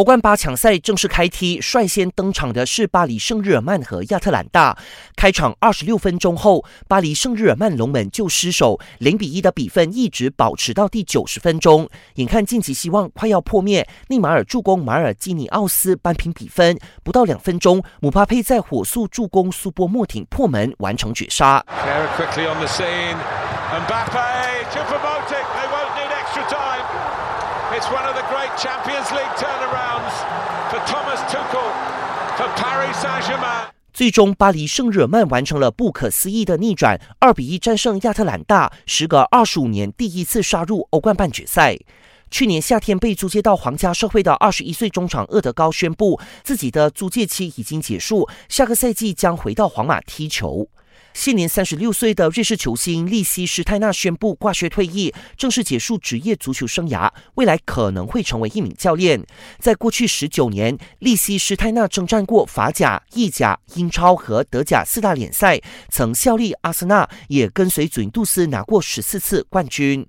欧冠八强赛正式开踢，率先登场的是巴黎圣日耳曼和亚特兰大。开场二十六分钟后，巴黎圣日耳曼龙门就失守，零比一的比分一直保持到第九十分钟。眼看晋级希望快要破灭，内马尔助攻马尔基尼奥斯扳平比分。不到两分钟，姆巴佩在火速助攻苏波莫廷破门，完成绝杀。It's one of the great Champions League turnarounds for Thomas Tuchel for Paris Saint-Germain。最终，巴黎圣日耳曼完成了不可思议的逆转，二比一战胜亚特兰大，时隔二十五年第一次杀入欧冠半决赛。去年夏天被租借到皇家社会的二十一岁中场厄德高宣布，自己的租借期已经结束，下个赛季将回到皇马踢球。现年三十六岁的瑞士球星利希施泰纳宣布挂靴退役，正式结束职业足球生涯。未来可能会成为一名教练。在过去十九年，利希施泰纳征战过法甲、意甲、英超和德甲四大联赛，曾效力阿森纳，也跟随祖云杜斯拿过十四次冠军。